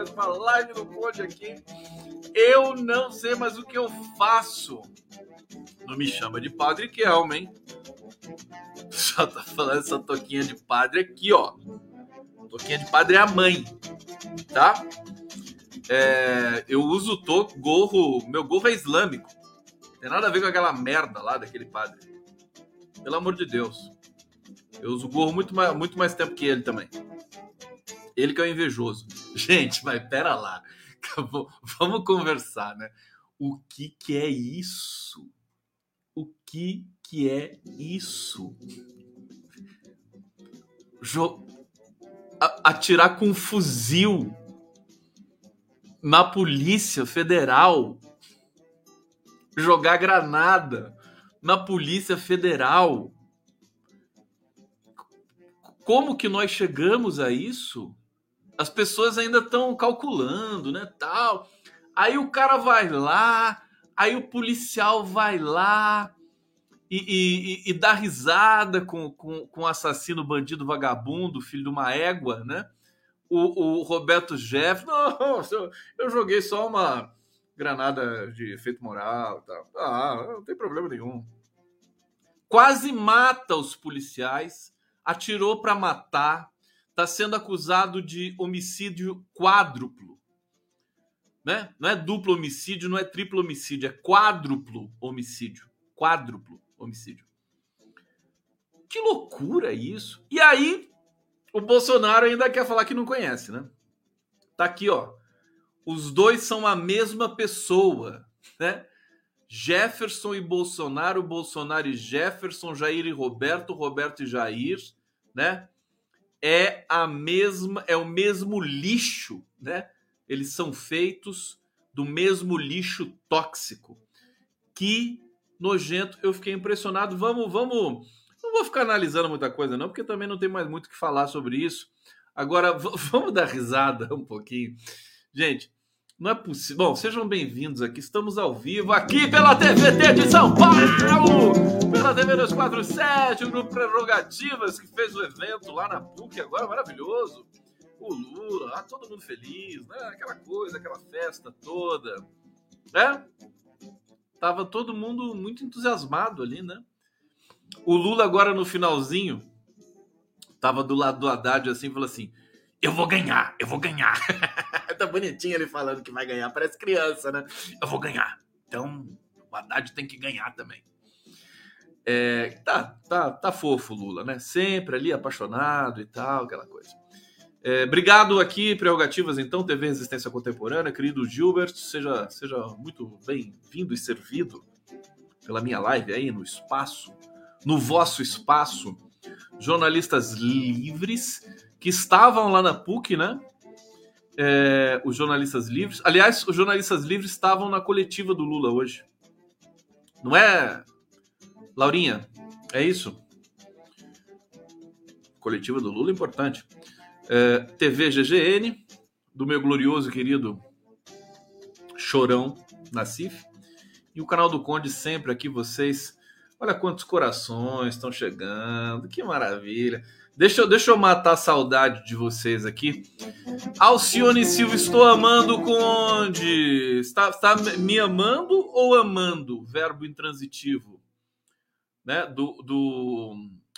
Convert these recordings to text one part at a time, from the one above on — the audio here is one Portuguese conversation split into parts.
mais uma live do Conde aqui. Eu não sei mais o que eu faço. Não me chama de Padre Kelma, hein? Já tá falando essa toquinha de padre aqui, ó. Toquinha de padre é a mãe, tá? É, eu uso to, gorro, meu gorro é islâmico. Tem nada a ver com aquela merda lá daquele padre. Pelo amor de Deus. Eu uso gorro muito mais, muito mais tempo que ele também. Ele que é o invejoso. Gente, mas pera lá. Vamos conversar, né? O que que é isso? O que que é isso? Jo... Atirar com um fuzil na Polícia Federal, jogar granada na Polícia Federal. Como que nós chegamos a isso? As pessoas ainda estão calculando, né, tal. Aí o cara vai lá, aí o policial vai lá e, e, e dá risada com, com, com o assassino, bandido, vagabundo, filho de uma égua, né? o, o Roberto Jeff, não, eu joguei só uma granada de efeito moral. Tá. Ah, não tem problema nenhum. Quase mata os policiais, atirou para matar, está sendo acusado de homicídio quádruplo. Né? Não é duplo homicídio, não é triplo homicídio, é quádruplo homicídio. Quádruplo homicídio. Que loucura isso! E aí o Bolsonaro ainda quer falar que não conhece, né? Tá aqui, ó. Os dois são a mesma pessoa, né? Jefferson e Bolsonaro, Bolsonaro e Jefferson, Jair e Roberto, Roberto e Jair, né? É a mesma, é o mesmo lixo, né? Eles são feitos do mesmo lixo tóxico. Que nojento, eu fiquei impressionado. Vamos, vamos não vou ficar analisando muita coisa, não, porque também não tem mais muito o que falar sobre isso. Agora, vamos dar risada um pouquinho. Gente, não é possível. Bom, sejam bem-vindos aqui. Estamos ao vivo aqui pela TVT de São Paulo, pela TV 247, o Grupo Prerrogativas, que fez o evento lá na PUC agora, maravilhoso. O Lula, lá todo mundo feliz, né? Aquela coisa, aquela festa toda, né? Tava todo mundo muito entusiasmado ali, né? O Lula agora no finalzinho tava do lado do Haddad assim, falou assim: "Eu vou ganhar, eu vou ganhar". tá bonitinho ele falando que vai ganhar, parece criança, né? Eu vou ganhar. Então, o Haddad tem que ganhar também. É, tá, tá, tá fofo Lula, né? Sempre ali apaixonado e tal, aquela coisa. É, obrigado aqui, Prerrogativas, então, TV Resistência Contemporânea, querido Gilbert, seja, seja muito bem-vindo e servido pela minha live aí no espaço no vosso espaço jornalistas livres que estavam lá na PUC, né? É, os jornalistas livres. Aliás, os jornalistas livres estavam na coletiva do Lula hoje. Não é, Laurinha? É isso? Coletiva do Lula, importante. É, TV GGN, do meu glorioso querido Chorão Nassif. E o canal do Conde sempre aqui, vocês Olha quantos corações estão chegando, que maravilha. Deixa eu, deixa eu matar a saudade de vocês aqui. Alcione Silva, estou amando com onde? Está, está me amando ou amando? Verbo intransitivo. Né? Do, do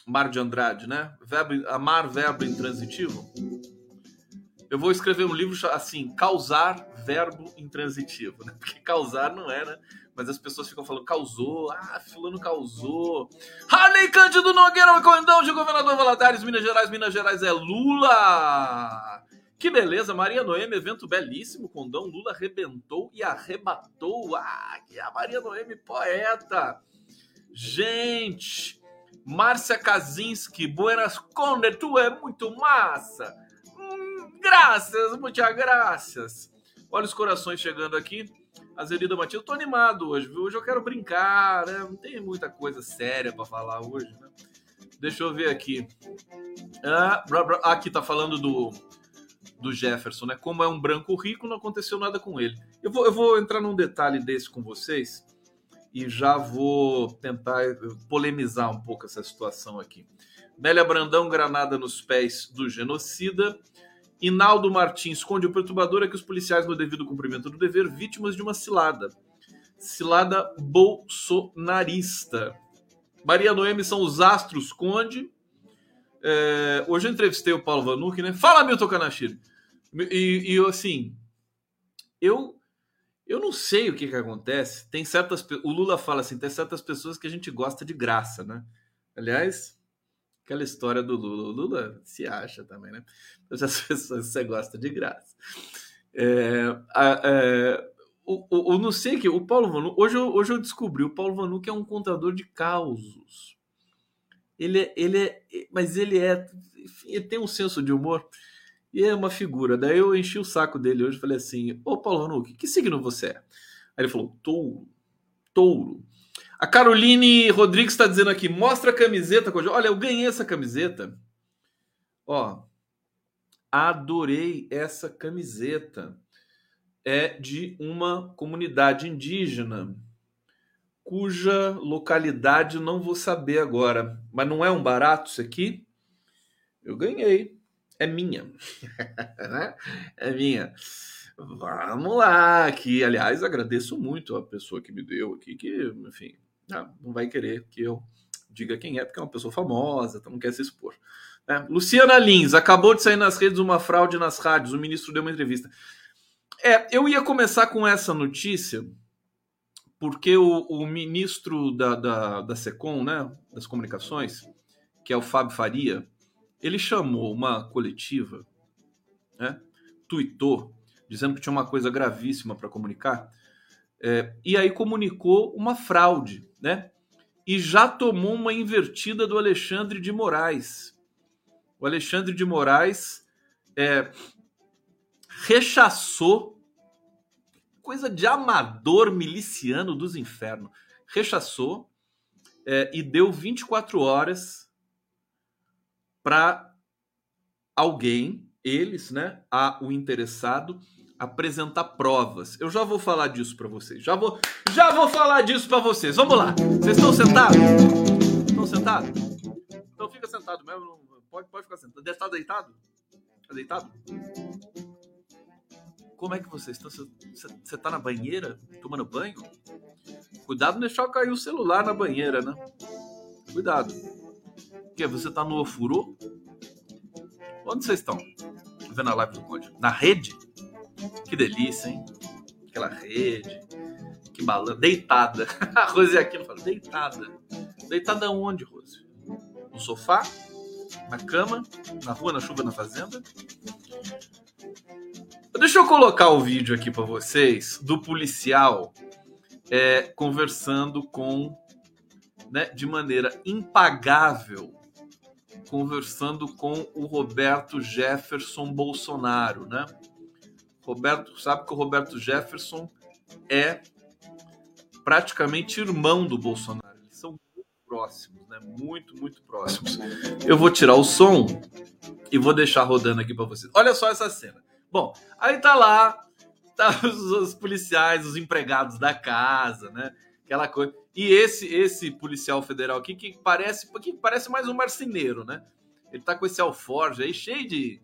Mar de Andrade, né? Verbo, amar, verbo intransitivo. Eu vou escrever um livro assim, causar verbo intransitivo, né? Porque causar não era. É, né? mas as pessoas ficam falando causou, ah, fulano causou. Harley Cândido Nogueira, Condão de Governador Valadares, Minas Gerais, Minas Gerais é Lula. Que beleza, Maria Noemi, evento belíssimo, Condão, Lula arrebentou e arrebatou. Ah, que a Maria Noemi, poeta. Gente, Márcia Kaczynski, Buenas Conde, tu é muito massa. Graças, muitas graças. Olha os corações chegando aqui. Azerida Matias, eu tô animado hoje, viu? Hoje eu quero brincar, né? Não tem muita coisa séria para falar hoje, né? Deixa eu ver aqui. Ah, aqui tá falando do, do Jefferson, né? Como é um branco rico, não aconteceu nada com ele. Eu vou, eu vou entrar num detalhe desse com vocês, e já vou tentar polemizar um pouco essa situação aqui. Nélia Brandão, granada nos pés do genocida. Inaldo Martins esconde o perturbador é que os policiais, no devido cumprimento do dever, vítimas de uma cilada. Cilada bolsonarista. Maria Noemi são os astros Conde. É, hoje eu entrevistei o Paulo Vanucci, né? Fala, Milton Kanashiro. E, e assim, eu eu não sei o que, que acontece. Tem certas. O Lula fala assim: tem certas pessoas que a gente gosta de graça, né? Aliás, aquela história do Lula. O Lula se acha também, né? As pessoas você gosta de graça. É, é, o, o, o, não sei que o Paulo Vanu. Hoje eu, hoje eu descobri: o Paulo Vanu que é um contador de causos. Ele é, ele é. Mas ele é. Ele tem um senso de humor. E é uma figura. Daí eu enchi o saco dele hoje falei assim: Ô Paulo Hanuki, que signo você é? Aí ele falou: Touro. Touro. A Caroline Rodrigues está dizendo aqui: mostra a camiseta. Olha, eu ganhei essa camiseta. Ó, adorei essa camiseta. É de uma comunidade indígena cuja localidade não vou saber agora. Mas não é um barato isso aqui? Eu ganhei é minha. né? É minha. Vamos lá, que aliás agradeço muito a pessoa que me deu aqui, que, enfim, ah, não vai querer que eu diga quem é, porque é uma pessoa famosa, então não quer se expor. É, Luciana Lins, acabou de sair nas redes uma fraude nas rádios, o ministro deu uma entrevista. É, eu ia começar com essa notícia, porque o, o ministro da, da, da SECOM, né, das comunicações, que é o Fábio Faria, ele chamou uma coletiva, né, tuitou, dizendo que tinha uma coisa gravíssima para comunicar, é, e aí comunicou uma fraude, né? E já tomou uma invertida do Alexandre de Moraes. O Alexandre de Moraes é, rechaçou coisa de amador miliciano dos infernos. Rechaçou é, e deu 24 horas para alguém, eles, né, a o interessado apresentar provas. Eu já vou falar disso para vocês. Já vou, já vou falar disso para vocês. Vamos lá. Vocês estão sentados? Estão sentados? Então fica sentado mesmo. Pode, pode ficar sentado. Está deitado? Está deitado? Como é que vocês estão? Você está na banheira tomando banho? Cuidado não deixar cair o celular na banheira, né? Cuidado. Que você tá no ofurô? Onde vocês estão? Vendo a live do Conde? Na rede? Que delícia, hein? Aquela rede. Que balança. Deitada. A Rose aqui não fala. Deitada. Deitada onde, Rose? No sofá? Na cama? Na rua, na chuva, na fazenda? Deixa eu colocar o vídeo aqui para vocês do policial é, conversando com, né, de maneira impagável, conversando com o Roberto Jefferson Bolsonaro, né? Roberto sabe que o Roberto Jefferson é praticamente irmão do Bolsonaro. Eles são muito próximos, né? Muito, muito próximos. Eu vou tirar o som e vou deixar rodando aqui para vocês. Olha só essa cena. Bom, aí tá lá, tá os, os policiais, os empregados da casa, né? Aquela coisa. E esse esse policial federal aqui que parece que parece mais um marceneiro, né? Ele tá com esse alforje aí cheio de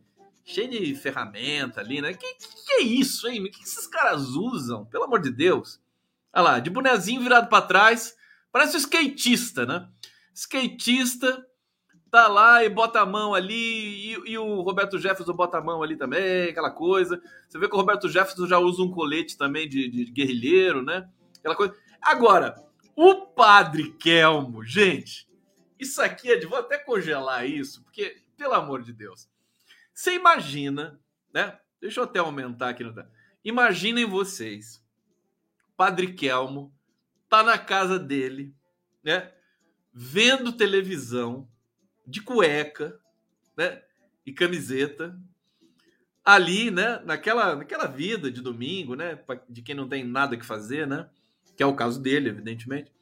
cheio de ferramenta ali, né? Que, que, que é isso, hein? O que, que esses caras usam? Pelo amor de Deus. Olha lá, de bonezinho virado para trás, parece um skatista, né? Skatista tá lá e bota a mão ali, e, e, o Roberto Jefferson bota a mão ali também, aquela coisa. Você vê que o Roberto Jefferson já usa um colete também de, de guerrilheiro, né? Aquela coisa. Agora, o Padre Kelmo, gente, isso aqui é de. Vou até congelar isso, porque, pelo amor de Deus. Você imagina, né? Deixa eu até aumentar aqui. Imaginem vocês. Padre Kelmo tá na casa dele, né? Vendo televisão, de cueca, né? E camiseta. Ali, né? Naquela, naquela vida de domingo, né? De quem não tem nada que fazer, né? que é o caso dele, evidentemente.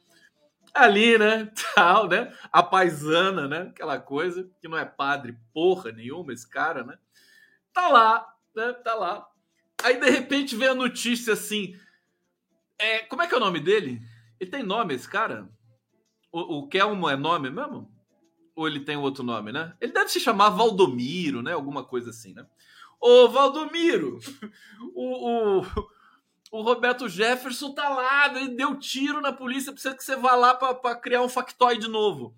Ali, né, tal, né, a paisana, né, aquela coisa, que não é padre porra nenhuma, esse cara, né, tá lá, né, tá lá. Aí, de repente, vem a notícia assim, é, como é que é o nome dele? Ele tem nome, esse cara? O, o Kelmo é nome mesmo? Ou ele tem outro nome, né? Ele deve se chamar Valdomiro, né? Alguma coisa assim, né? Ô, Valdomiro, o, o, o Roberto Jefferson tá lá, ele deu tiro na polícia, precisa que você vá lá para criar um factoide novo.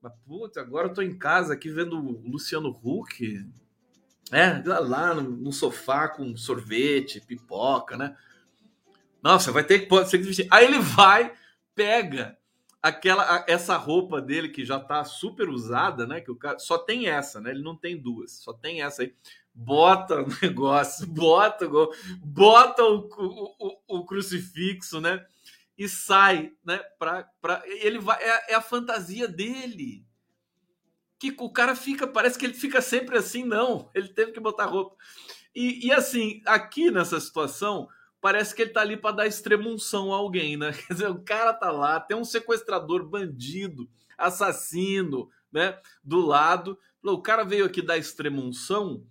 Mas, puta, agora eu tô em casa aqui vendo o Luciano Huck. É, lá no, no sofá com sorvete, pipoca, né? Nossa, vai ter que pode ser que Aí ele vai, pega aquela essa roupa dele que já tá super usada, né? Que o cara só tem essa, né? Ele não tem duas, só tem essa aí. Bota o negócio, bota, bota o, o, o, o crucifixo, né? E sai, né? Pra, pra, ele vai, é, é a fantasia dele que o cara fica, parece que ele fica sempre assim, não. Ele teve que botar roupa. E, e assim, aqui nessa situação, parece que ele tá ali para dar extremunção a alguém, né? Quer dizer, o cara tá lá, tem um sequestrador bandido, assassino, né? Do lado. O cara veio aqui dar extremunção.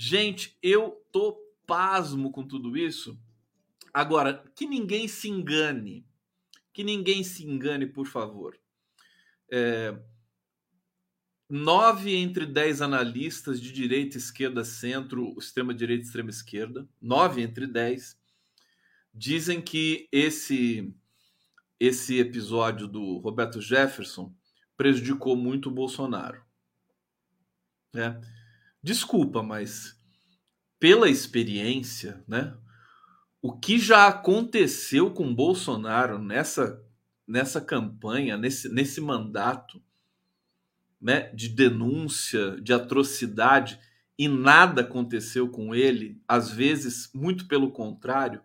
Gente, eu tô pasmo com tudo isso. Agora, que ninguém se engane. Que ninguém se engane, por favor. É, nove entre dez analistas de direita, esquerda, centro, extrema direita, extrema esquerda, nove entre dez, dizem que esse esse episódio do Roberto Jefferson prejudicou muito o Bolsonaro. É. Desculpa, mas pela experiência, né? O que já aconteceu com Bolsonaro nessa nessa campanha, nesse, nesse mandato, né, de denúncia, de atrocidade, e nada aconteceu com ele, às vezes, muito pelo contrário.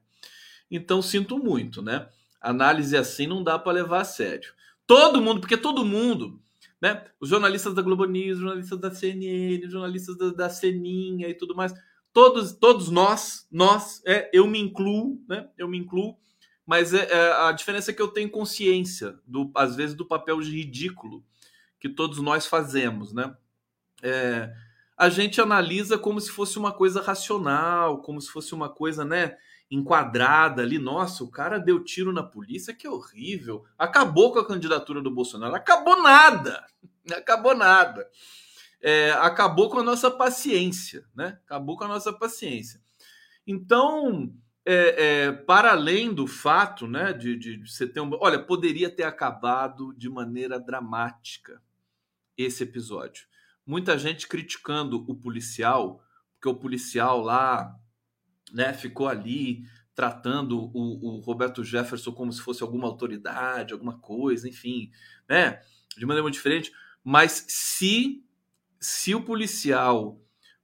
Então, sinto muito, né? Análise assim não dá para levar a sério. Todo mundo, porque todo mundo, né? Os jornalistas da Globo News, jornalistas da CNN, jornalistas da, da Seninha e tudo mais, todos, todos nós, nós, é, eu me incluo, né? Eu me incluo, mas é, é, a diferença é que eu tenho consciência, do, às vezes, do papel ridículo que todos nós fazemos, né? É, a gente analisa como se fosse uma coisa racional, como se fosse uma coisa, né? Enquadrada ali, nossa, o cara deu tiro na polícia, que horrível. Acabou com a candidatura do Bolsonaro. Acabou nada. Acabou nada. É, acabou com a nossa paciência, né? Acabou com a nossa paciência. Então, é, é, para além do fato, né, de, de, de você ter um. Olha, poderia ter acabado de maneira dramática esse episódio. Muita gente criticando o policial, porque o policial lá né, ficou ali tratando o, o Roberto Jefferson como se fosse alguma autoridade, alguma coisa, enfim, né, de maneira muito diferente. Mas se, se o policial,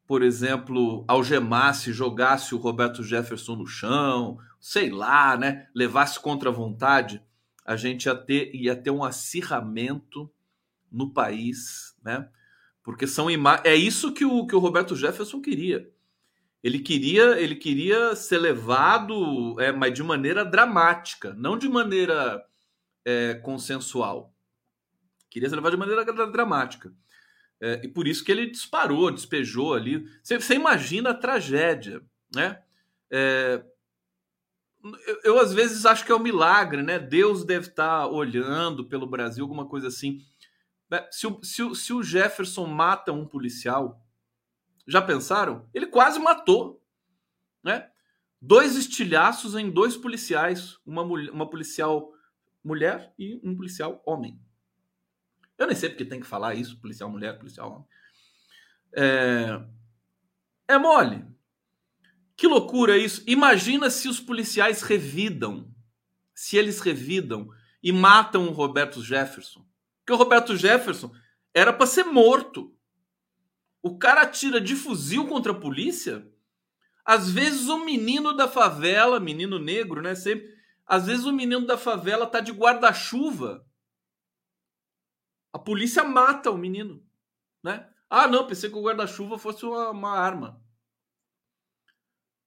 por exemplo, algemasse, jogasse o Roberto Jefferson no chão, sei lá, né, levasse contra a vontade, a gente ia ter, ia ter um acirramento no país, né? Porque são ima é isso que o, que o Roberto Jefferson queria. Ele queria ele queria ser levado, é, mas de maneira dramática, não de maneira é, consensual. Queria ser levado de maneira dramática. É, e por isso que ele disparou, despejou ali. Você, imagina a tragédia, né? É, eu, eu, às vezes acho que é um milagre, né? Deus deve estar olhando pelo Brasil, alguma coisa assim. Né? Se o, se, o, se o Jefferson mata um policial, já pensaram? Ele quase matou, né? Dois estilhaços em dois policiais, uma, uma policial mulher e um policial homem. Eu nem sei porque tem que falar isso, policial mulher, policial homem. É, é mole. Que loucura isso. Imagina se os policiais revidam, se eles revidam e matam o Roberto Jefferson. Porque o Roberto Jefferson era para ser morto. O cara atira de fuzil contra a polícia. Às vezes o menino da favela, menino negro, né? Sempre, às vezes o menino da favela tá de guarda-chuva. A polícia mata o menino, né? Ah, não, pensei que o guarda-chuva fosse uma, uma, arma.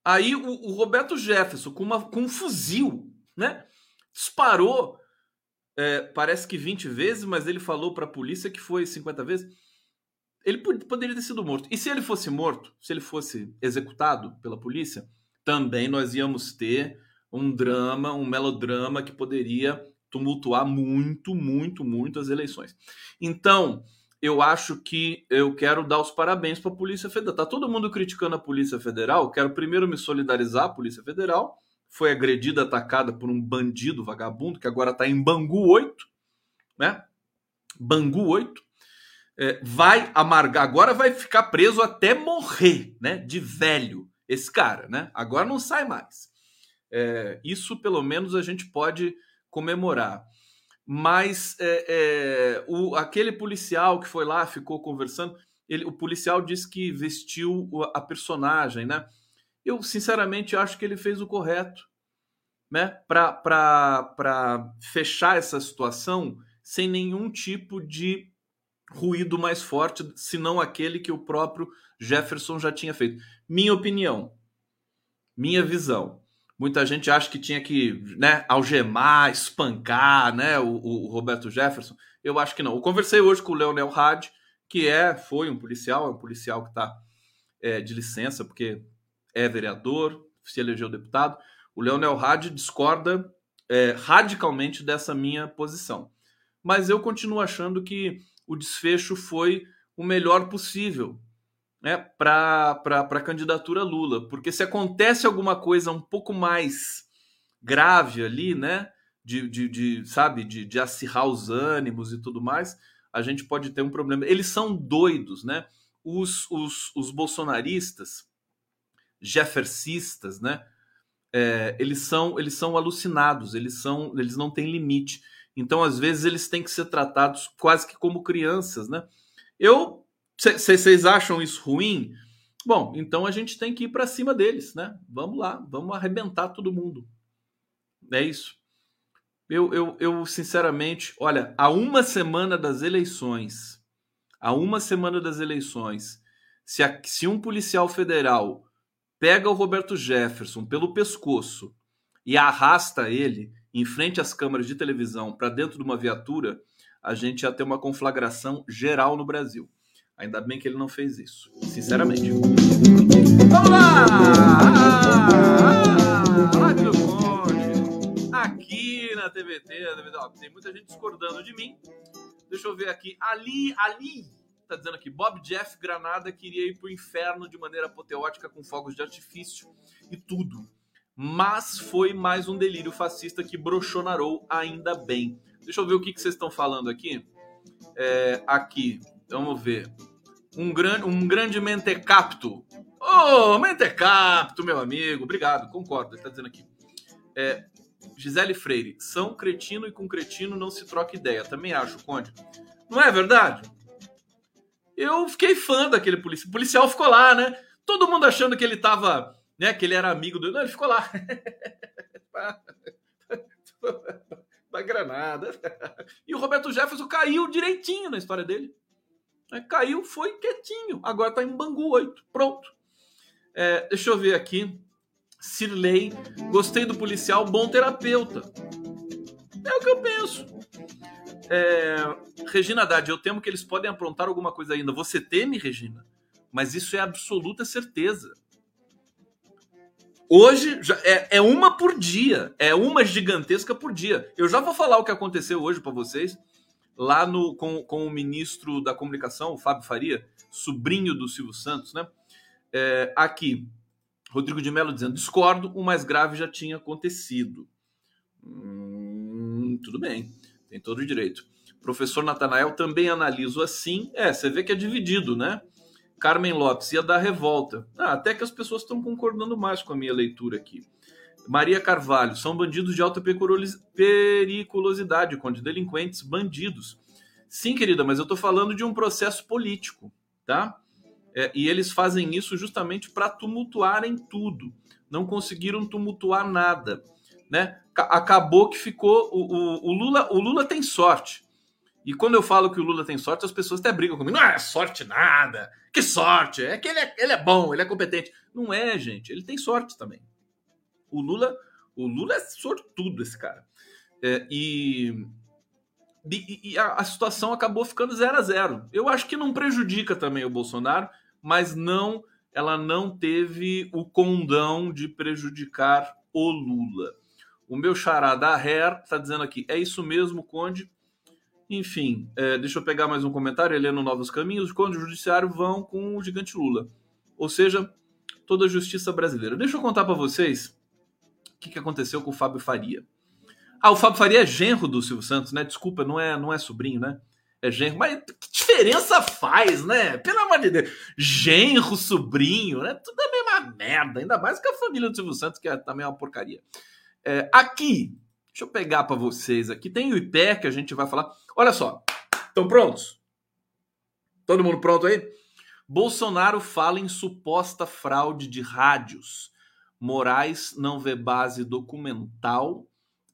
Aí o, o Roberto Jefferson, com, uma, com um fuzil, né? Disparou é, parece que 20 vezes, mas ele falou para a polícia que foi 50 vezes. Ele poderia ter sido morto. E se ele fosse morto, se ele fosse executado pela polícia, também nós íamos ter um drama, um melodrama que poderia tumultuar muito, muito, muito as eleições. Então, eu acho que eu quero dar os parabéns para a Polícia Federal. Tá todo mundo criticando a Polícia Federal. Quero primeiro me solidarizar a Polícia Federal. Foi agredida, atacada por um bandido vagabundo que agora está em Bangu 8, né? Bangu 8. É, vai amargar, agora vai ficar preso até morrer, né? De velho, esse cara, né? Agora não sai mais. É, isso pelo menos a gente pode comemorar. Mas é, é, o, aquele policial que foi lá, ficou conversando, ele, o policial disse que vestiu a personagem, né? Eu sinceramente acho que ele fez o correto, né? Para fechar essa situação sem nenhum tipo de ruído mais forte, senão aquele que o próprio Jefferson já tinha feito. Minha opinião, minha visão. Muita gente acha que tinha que né, algemar, espancar né, o, o, Roberto Jefferson. Eu acho que não. Eu conversei hoje com o Leonel Had, que é, foi um policial, é um policial que está é, de licença, porque é vereador, se elegeu deputado. O Leonel Had discorda é, radicalmente dessa minha posição. Mas eu continuo achando que o desfecho foi o melhor possível né, para a candidatura Lula. Porque se acontece alguma coisa um pouco mais grave ali, né? De, de, de sabe, de, de acirrar os ânimos e tudo mais, a gente pode ter um problema. Eles são doidos, né? Os, os, os bolsonaristas, jeffercistas, né? É, eles são eles são alucinados, eles são eles não têm limite. Então, às vezes, eles têm que ser tratados quase que como crianças, né? Eu vocês acham isso ruim? Bom, então a gente tem que ir para cima deles, né? Vamos lá, vamos arrebentar todo mundo. É isso. Eu, eu, eu, sinceramente, olha, há uma semana das eleições, há uma semana das eleições, se, a, se um policial federal pega o Roberto Jefferson pelo pescoço e arrasta ele em frente às câmeras de televisão para dentro de uma viatura, a gente ia ter uma conflagração geral no Brasil. Ainda bem que ele não fez isso, sinceramente. Vamos lá! Rádio do Conde, aqui na TVT, tem muita gente discordando de mim. Deixa eu ver aqui. Ali, ali, tá dizendo aqui, Bob Jeff Granada queria ir pro inferno de maneira apoteótica com fogos de artifício e tudo. Mas foi mais um delírio fascista que brochonarou ainda bem. Deixa eu ver o que, que vocês estão falando aqui. É, aqui, vamos ver. Um, gran, um grande mentecapto. Ô, oh, mentecapto, meu amigo. Obrigado, concordo. Ele está dizendo aqui. É, Gisele Freire. São cretino e com cretino não se troca ideia. Também acho, Conde. Não é verdade? Eu fiquei fã daquele policial. O policial ficou lá, né? Todo mundo achando que ele tava, né? Que ele era amigo do. Não, ele ficou lá. da Granada. E o Roberto Jefferson caiu direitinho na história dele. É, caiu, foi quietinho. Agora está em Bangu 8. Pronto. É, deixa eu ver aqui. Sirley, gostei do policial, bom terapeuta. É o que eu penso. É, Regina Haddad, eu temo que eles podem aprontar alguma coisa ainda. Você teme, Regina? Mas isso é absoluta certeza. Hoje é, é uma por dia, é uma gigantesca por dia. Eu já vou falar o que aconteceu hoje para vocês lá no, com, com o ministro da comunicação, o Fábio Faria, sobrinho do Silvio Santos, né? É, aqui, Rodrigo de Mello dizendo: discordo, o mais grave já tinha acontecido. Hum, tudo bem, tem todo o direito. Professor Natanael também analiso assim. É, você vê que é dividido, né? Carmen Lopes ia dar revolta. Ah, até que as pessoas estão concordando mais com a minha leitura aqui. Maria Carvalho, são bandidos de alta periculosidade, conde delinquentes, bandidos. Sim, querida, mas eu estou falando de um processo político, tá? É, e eles fazem isso justamente para tumultuarem tudo. Não conseguiram tumultuar nada, né? Acabou que ficou o, o, o Lula. O Lula tem sorte. E quando eu falo que o Lula tem sorte, as pessoas até brigam comigo. Não é sorte nada. Que sorte? É que ele é, ele é bom, ele é competente. Não é, gente. Ele tem sorte também. O Lula, o Lula é sortudo, esse cara. É, e, e, e a, a, situação acabou ficando 0 a 0 Eu acho que não prejudica também o Bolsonaro, mas não ela não teve o condão de prejudicar o Lula. O meu xará da Hair está dizendo aqui, é isso mesmo, Conde. Enfim, é, deixa eu pegar mais um comentário, Heleno Novos Caminhos. Os Conde Judiciário vão com o gigante Lula. Ou seja, toda a justiça brasileira. Deixa eu contar para vocês o que, que aconteceu com o Fábio Faria. Ah, o Fábio Faria é genro do Silvio Santos, né? Desculpa, não é, não é sobrinho, né? É genro. Mas que diferença faz, né? Pelo amor de Deus. Genro, sobrinho, né? Tudo é a mesma merda. Ainda mais que a família do Silvio Santos, que é também uma porcaria. É, aqui, deixa eu pegar para vocês aqui. Tem o IPE que a gente vai falar. Olha só. Estão prontos? Todo mundo pronto aí? Bolsonaro fala em suposta fraude de rádios. Moraes não vê base documental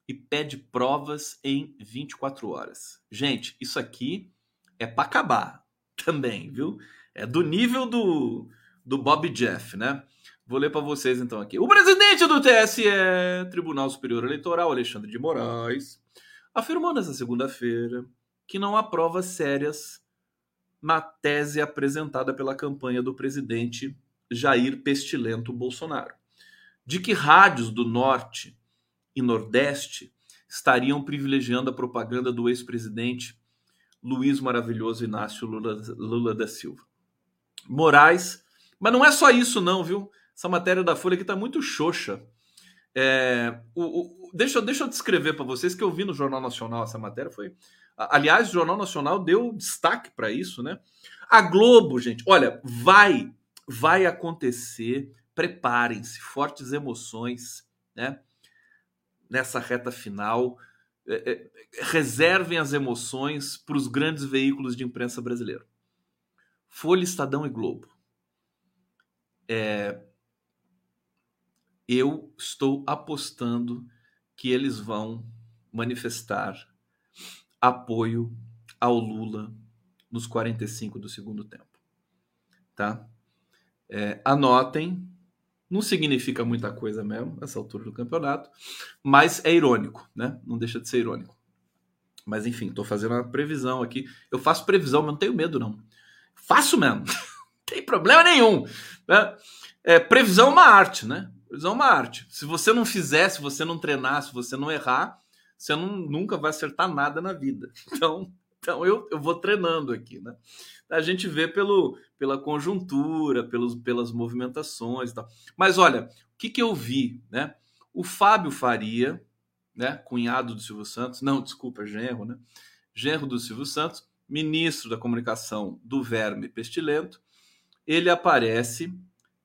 e pede provas em 24 horas. Gente, isso aqui é para acabar também, viu? É do nível do, do Bob Jeff, né? Vou ler para vocês então aqui. O presidente do TSE, Tribunal Superior Eleitoral, Alexandre de Moraes, afirmou nesta segunda-feira que não há provas sérias na tese apresentada pela campanha do presidente Jair Pestilento Bolsonaro, de que rádios do Norte e Nordeste estariam privilegiando a propaganda do ex-presidente Luiz Maravilhoso Inácio Lula, da Silva. Moraes, mas não é só isso não, viu? Essa matéria da Folha aqui está muito xoxa. É, o, o, deixa, deixa eu descrever para vocês que eu vi no Jornal Nacional essa matéria. Foi, aliás, o Jornal Nacional deu destaque para isso, né? A Globo, gente, olha, vai, vai acontecer. Preparem-se, fortes emoções, né? Nessa reta final, é, é, reservem as emoções para os grandes veículos de imprensa brasileiro. Folha, Estadão e Globo. É, eu estou apostando que eles vão manifestar apoio ao Lula nos 45 do segundo tempo. Tá? É, anotem, não significa muita coisa mesmo nessa altura do campeonato, mas é irônico, né? Não deixa de ser irônico. Mas enfim, estou fazendo uma previsão aqui. Eu faço previsão, mas não tenho medo, não. Faço mesmo. não tem problema nenhum. Né? É, previsão é uma arte, né? Previsão é uma arte. Se você não fizer, se você não treinar, se você não errar, você não, nunca vai acertar nada na vida. Então, então eu, eu vou treinando aqui, né? A gente vê pelo, pela conjuntura, pelos, pelas movimentações e tal. Mas olha, o que, que eu vi, né? O Fábio Faria, né? Cunhado do Silvio Santos, não, desculpa, genro, né? Genro do Silvio Santos, ministro da comunicação do Verme Pestilento, ele aparece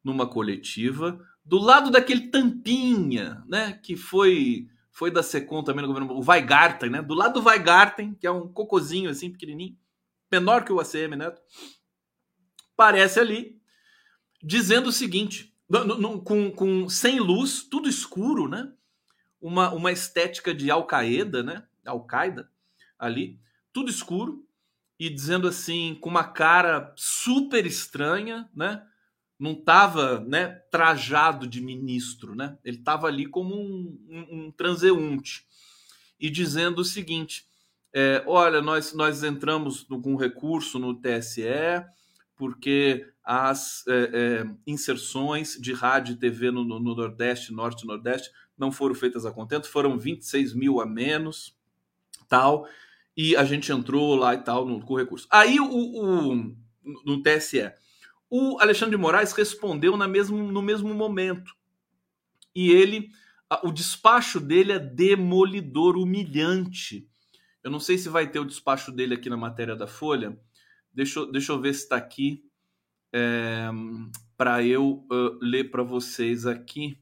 numa coletiva do lado daquele tampinha, né, que foi foi da Secom também no governo, o Weigarten, né, do lado do Weigarten, que é um cocozinho assim pequenininho, menor que o ACM Neto, parece ali dizendo o seguinte, com, com sem luz, tudo escuro, né, uma, uma estética de Al-Qaeda, né, Al-Qaeda ali, tudo escuro e dizendo assim com uma cara super estranha, né, não estava né, trajado de ministro, né? Ele estava ali como um, um, um, transeunte e dizendo o seguinte: é, olha, nós, nós entramos com recurso no TSE porque as é, é, inserções de rádio e TV no, no, Nordeste, Norte e Nordeste não foram feitas a contento, foram 26 mil a menos, tal, e a gente entrou lá e tal no, com recurso. Aí o, o no TSE o Alexandre de Moraes respondeu na mesmo, no mesmo momento. E ele, o despacho dele é demolidor, humilhante. Eu não sei se vai ter o despacho dele aqui na matéria da Folha. Deixa, deixa eu ver se está aqui é, para eu uh, ler para vocês aqui.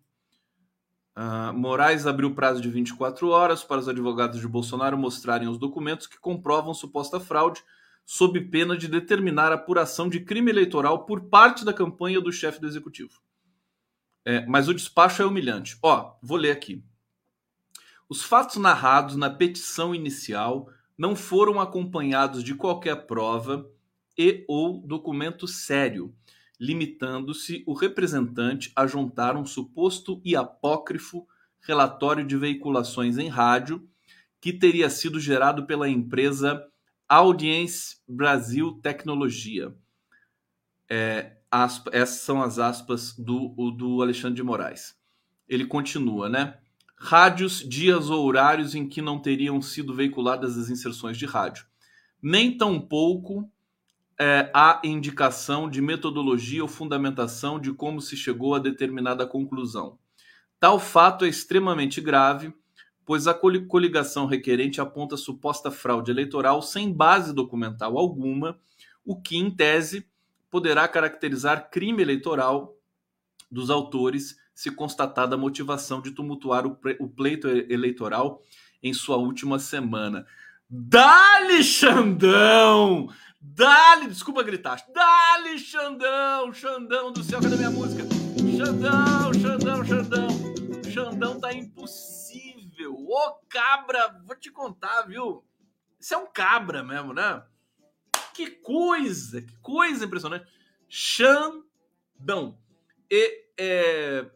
Uh, Moraes abriu prazo de 24 horas para os advogados de Bolsonaro mostrarem os documentos que comprovam suposta fraude sob pena de determinar apuração de crime eleitoral por parte da campanha do chefe do executivo. É, mas o despacho é humilhante. Ó, vou ler aqui. Os fatos narrados na petição inicial não foram acompanhados de qualquer prova e ou documento sério, limitando-se o representante a juntar um suposto e apócrifo relatório de veiculações em rádio que teria sido gerado pela empresa Audience Brasil Tecnologia. É, aspa, essas são as aspas do, do Alexandre de Moraes. Ele continua, né? rádios, dias ou horários em que não teriam sido veiculadas as inserções de rádio. Nem tampouco é, há indicação de metodologia ou fundamentação de como se chegou a determinada conclusão. Tal fato é extremamente grave, pois a coligação requerente aponta suposta fraude eleitoral sem base documental alguma, o que, em tese, poderá caracterizar crime eleitoral dos autores se constatada a motivação de tumultuar o pleito eleitoral em sua última semana. Dali Xandão! Dali, desculpa gritar. Dali Xandão, Xandão do céu, cadê minha música? Xandão, Xandão, Xandão. Xandão tá impossível. Ô cabra, vou te contar, viu? Isso é um cabra mesmo, né? Que coisa, que coisa impressionante. Xandão. E é,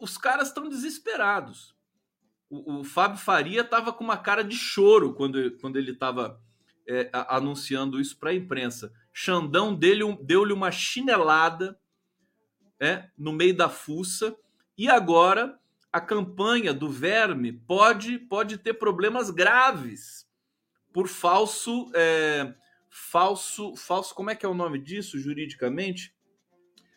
os caras estão desesperados. O, o, Fábio Faria estava com uma cara de choro quando, quando ele estava é, anunciando isso para a imprensa. Xandão deu-lhe uma chinelada é, no meio da fuça e agora a campanha do Verme pode, pode ter problemas graves por falso é, falso falso como é que é o nome disso juridicamente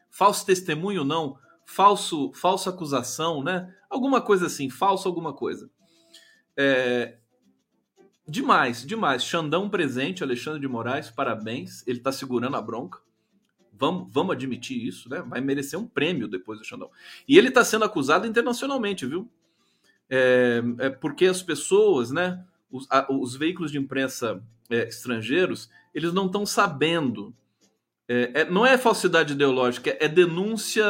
falso testemunho não falso, falsa acusação, né? Alguma coisa assim, falso alguma coisa. É, demais, demais. Xandão presente, Alexandre de Moraes, parabéns. Ele tá segurando a bronca. Vamos, vamos admitir isso, né? Vai merecer um prêmio depois do Xandão. E ele está sendo acusado internacionalmente, viu? É, é, porque as pessoas, né? Os, a, os veículos de imprensa é, estrangeiros, eles não estão sabendo. É, é, não é falsidade ideológica, é denúncia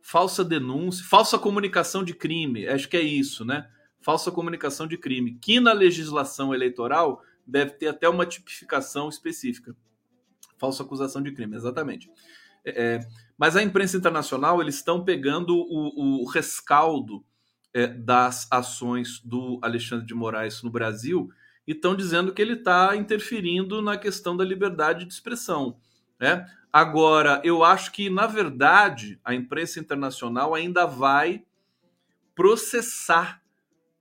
falsa denúncia, falsa comunicação de crime, acho que é isso, né? Falsa comunicação de crime, que na legislação eleitoral deve ter até uma tipificação específica. Falsa acusação de crime, exatamente. É, é mas a imprensa internacional eles estão pegando o, o rescaldo é, das ações do Alexandre de Moraes no Brasil e estão dizendo que ele está interferindo na questão da liberdade de expressão. Né? Agora, eu acho que, na verdade, a imprensa internacional ainda vai processar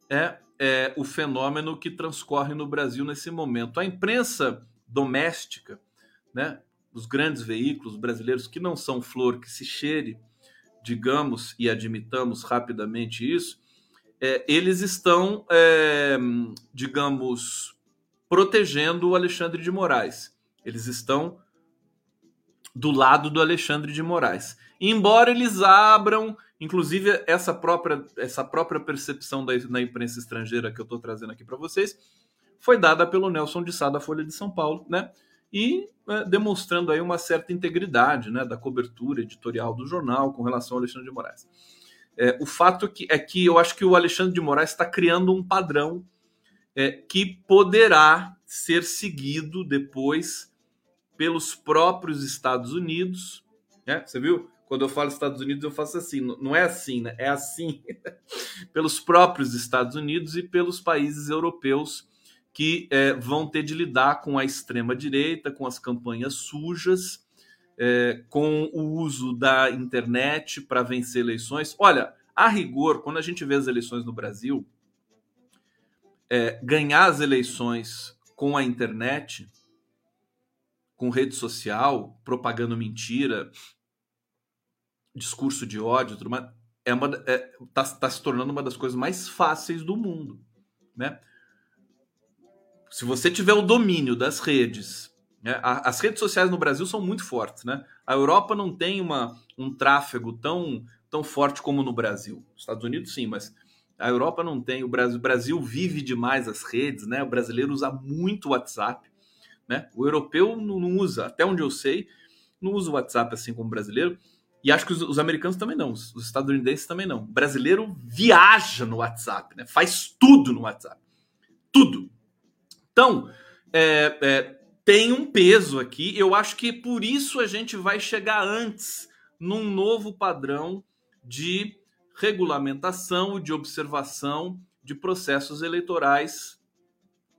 é, é, o fenômeno que transcorre no Brasil nesse momento. A imprensa doméstica, né, os grandes veículos brasileiros que não são flor que se cheire, digamos e admitamos rapidamente isso, é, eles estão, é, digamos, protegendo o Alexandre de Moraes. Eles estão do lado do Alexandre de Moraes. Embora eles abram, inclusive essa própria, essa própria percepção da, da imprensa estrangeira que eu estou trazendo aqui para vocês, foi dada pelo Nelson de Sá da Folha de São Paulo, né? E é, demonstrando aí uma certa integridade né, da cobertura editorial do jornal com relação ao Alexandre de Moraes. É, o fato que, é que eu acho que o Alexandre de Moraes está criando um padrão é, que poderá ser seguido depois pelos próprios Estados Unidos. Né? Você viu? Quando eu falo Estados Unidos, eu faço assim. Não é assim, né? É assim. pelos próprios Estados Unidos e pelos países europeus que é, vão ter de lidar com a extrema-direita, com as campanhas sujas, é, com o uso da internet para vencer eleições. Olha, a rigor, quando a gente vê as eleições no Brasil, é, ganhar as eleições com a internet com rede social, propagando mentira, discurso de ódio, tudo mais, é uma, é, tá, tá se tornando uma das coisas mais fáceis do mundo, né? Se você tiver o domínio das redes, né? as redes sociais no Brasil são muito fortes, né? A Europa não tem uma, um tráfego tão, tão forte como no Brasil. Os Estados Unidos sim, mas a Europa não tem. O Brasil, o Brasil vive demais as redes, né? O brasileiro usa muito WhatsApp. Né? O europeu não, não, usa, até onde eu sei, não usa o WhatsApp assim como o brasileiro. E acho que os, os americanos também não, os, os, estadunidenses também não. O brasileiro viaja no WhatsApp, né? faz tudo no WhatsApp. Tudo. Então, é, é, tem um peso aqui. Eu acho que por isso a gente vai chegar antes num novo padrão de regulamentação, de observação de processos eleitorais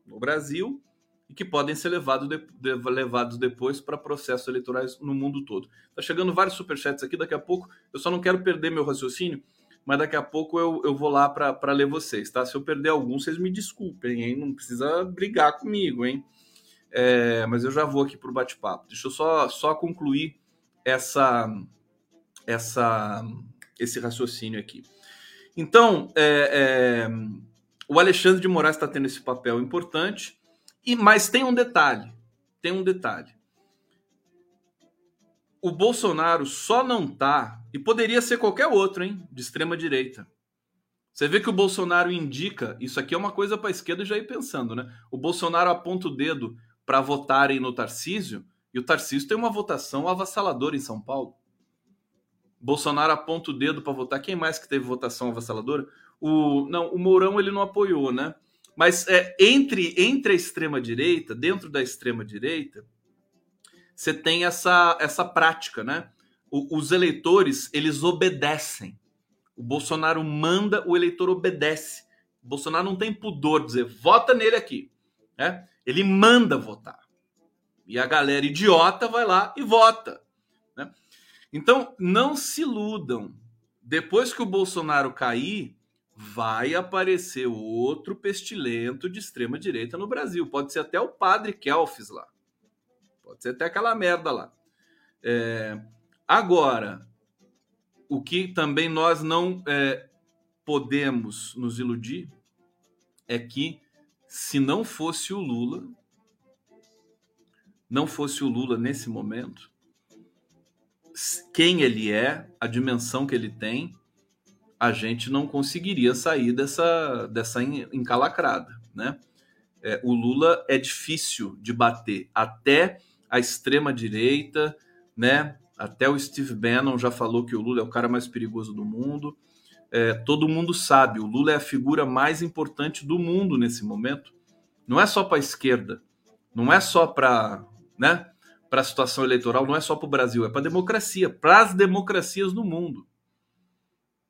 no Brasil e que podem ser levado de, de, levados depois para processos eleitorais no mundo todo. Tá chegando vários superchats aqui, daqui a pouco eu só não quero perder meu raciocínio. Mas daqui a pouco eu, eu vou lá para ler vocês, tá? Se eu perder algum, vocês me desculpem, hein? Não precisa brigar comigo, hein? É, mas eu já vou aqui para o bate-papo. Deixa eu só, só concluir essa, essa, esse raciocínio aqui. Então, é, é, o Alexandre de Moraes está tendo esse papel importante, e mas tem um detalhe, tem um detalhe. O Bolsonaro só não tá, e poderia ser qualquer outro, hein, de extrema direita. Você vê que o Bolsonaro indica, isso aqui é uma coisa para esquerda já ir pensando, né? O Bolsonaro aponta o dedo para votarem no Tarcísio, e o Tarcísio tem uma votação avassaladora em São Paulo. Bolsonaro aponta o dedo para votar. Quem mais que teve votação avassaladora? O, não, o Mourão ele não apoiou, né? Mas é, entre, entre a extrema-direita, dentro da extrema-direita, você tem essa, essa prática, né? O, os eleitores, eles obedecem. O Bolsonaro manda, o eleitor obedece. O Bolsonaro não tem pudor de dizer, vota nele aqui. Né? Ele manda votar. E a galera idiota vai lá e vota. Né? Então, não se iludam. Depois que o Bolsonaro cair, vai aparecer outro pestilento de extrema direita no Brasil. Pode ser até o padre Kelfis lá. Pode ser até aquela merda lá. É... Agora, o que também nós não é, podemos nos iludir é que se não fosse o Lula, não fosse o Lula nesse momento, quem ele é, a dimensão que ele tem, a gente não conseguiria sair dessa, dessa encalacrada, né? É, o Lula é difícil de bater, até a extrema direita, né? Até o Steve Bannon já falou que o Lula é o cara mais perigoso do mundo. É, todo mundo sabe, o Lula é a figura mais importante do mundo nesse momento. Não é só para a esquerda, não é só para né, a situação eleitoral, não é só para o Brasil, é para a democracia, para as democracias no mundo.